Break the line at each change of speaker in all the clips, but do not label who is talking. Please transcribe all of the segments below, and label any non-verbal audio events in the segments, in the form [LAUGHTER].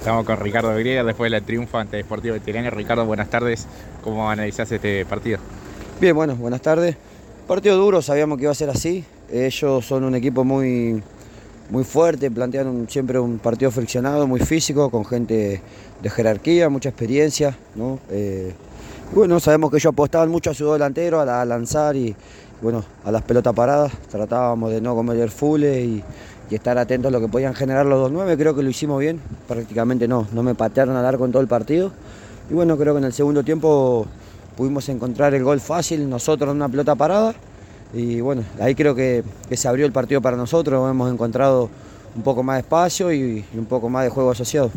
Estamos con Ricardo Griega después del triunfo ante Deportivo Italiano. Ricardo, buenas tardes. ¿Cómo analizás este partido?
Bien, bueno, buenas tardes. Partido duro, sabíamos que iba a ser así. Ellos son un equipo muy, muy fuerte, plantean siempre un partido friccionado, muy físico, con gente de jerarquía, mucha experiencia. ¿no? Eh, bueno, sabemos que ellos apostaban mucho a su delantero, a, lanzar y bueno, a las pelotas paradas. Tratábamos de no cometer fules y y estar atentos a lo que podían generar los 2-9. Creo que lo hicimos bien, prácticamente no, no me patearon al arco en todo el partido. Y bueno, creo que en el segundo tiempo pudimos encontrar el gol fácil, nosotros en una pelota parada. Y bueno, ahí creo que, se abrió el partido para nosotros, hemos encontrado un poco más de espacio y, un poco más de juego asociado.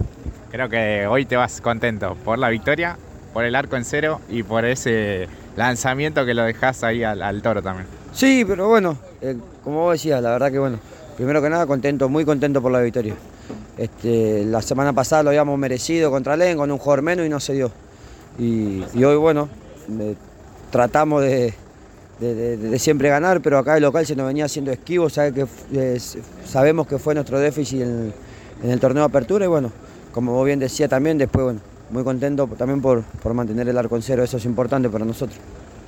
Creo que hoy te vas contento por la victoria, por el arco en cero y por ese lanzamiento que lo dejas ahí al, toro también.
Sí, pero bueno, eh, como vos decías, la verdad que bueno, primero que nada contento, muy contento por la victoria. Este, la semana pasada lo habíamos merecido contra Len con un jugador menos y no se dio. Y, hoy, bueno, tratamos de, siempre ganar, pero acá el local se nos venía haciendo esquivo, sabemos que fue nuestro déficit en el, torneo de apertura y bueno, como vos bien decía también, después, bueno, muy contento también por, por mantener el arco en cero, eso es importante para nosotros.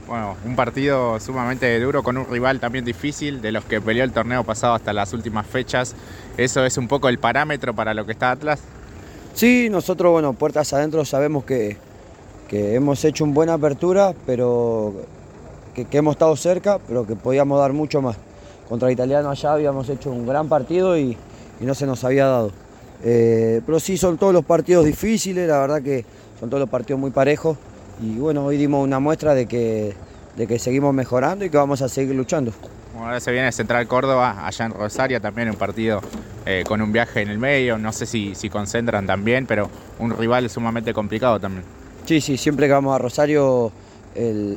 Bueno, un partido sumamente duro con un rival también difícil, de los que peleó el torneo pasado hasta las últimas fechas. ¿Eso es un poco el parámetro para lo que está Atlas?
Sí, nosotros, bueno, puertas adentro sabemos que, hemos hecho una buena apertura, pero que, hemos estado cerca, pero que podíamos dar mucho más. Contra Italiano allá habíamos hecho un gran partido y, no se nos había dado. Eh, pero sí, son todos los partidos difíciles, la verdad que son todos los partidos muy parejos y bueno, hoy dimos una muestra de que, de que seguimos mejorando y que vamos a seguir luchando.
Bueno, ahora se viene Central Córdoba, allá en Rosario, también un partido eh, con un viaje en el medio, no sé si, si concentran también, pero un rival sumamente complicado también.
Sí, sí, siempre que vamos a Rosario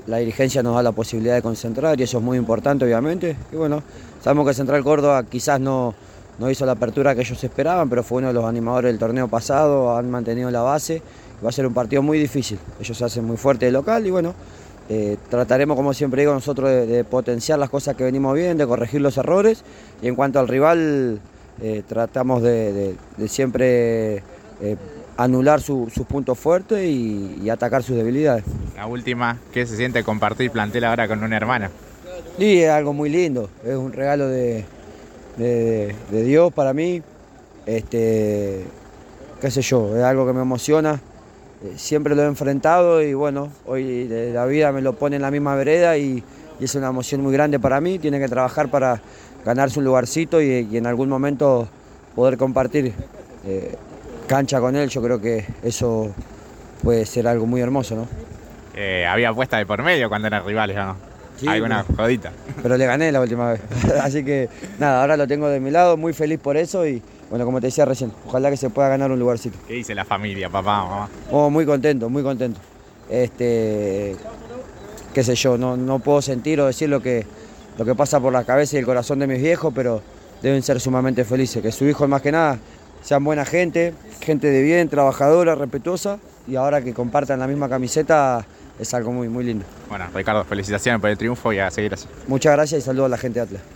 la dirigencia nos da la posibilidad de concentrar y eso es muy importante obviamente. Y bueno, sabemos que Central Córdoba quizás no, no hizo la apertura que ellos esperaban, pero fue uno de los animadores del torneo pasado, han mantenido la base va a ser un partido muy difícil. Ellos se hacen muy fuerte de local y bueno, eh, trataremos, como siempre digo, nosotros de, potenciar las cosas que venimos bien, de corregir los errores y en cuanto al rival, eh, tratamos de, siempre eh, anular sus puntos fuertes y, atacar sus debilidades.
La última, ¿qué se siente compartir plantel ahora con una hermana?
Sí, es algo muy lindo, es un regalo de, Dios para mí. Este, qué sé yo, es algo que me emociona. Eh, siempre lo he enfrentado y bueno, hoy la vida me lo pone en la misma vereda y, es una emoción muy grande para mí. Tiene que trabajar para ganarse un lugarcito y, en algún momento poder compartir eh, cancha con él. Yo creo que eso puede ser algo muy hermoso, ¿no?
Eh, había apuesta de por medio cuando eran rivales, ¿no? Sí, Alguna jodita.
Pero le gané la última vez. [LAUGHS] Así que nada, ahora lo tengo de mi lado, muy feliz por eso y bueno, como te decía recién, ojalá que se pueda ganar un lugarcito.
¿Qué dice la familia, papá, mamá?
Oh, muy contento, muy contento. Este, qué sé yo, no, no puedo sentir o decir lo que, lo que pasa por la cabeza y el corazón de mis viejos, pero deben ser sumamente felices. Que su hijo, más que nada, sean buena gente, gente de bien, trabajadora, respetuosa, y ahora que compartan la misma camiseta es algo muy, muy lindo.
Bueno, Ricardo, felicitaciones por el triunfo y a seguir así.
Muchas gracias y saludos a la gente de Atlas.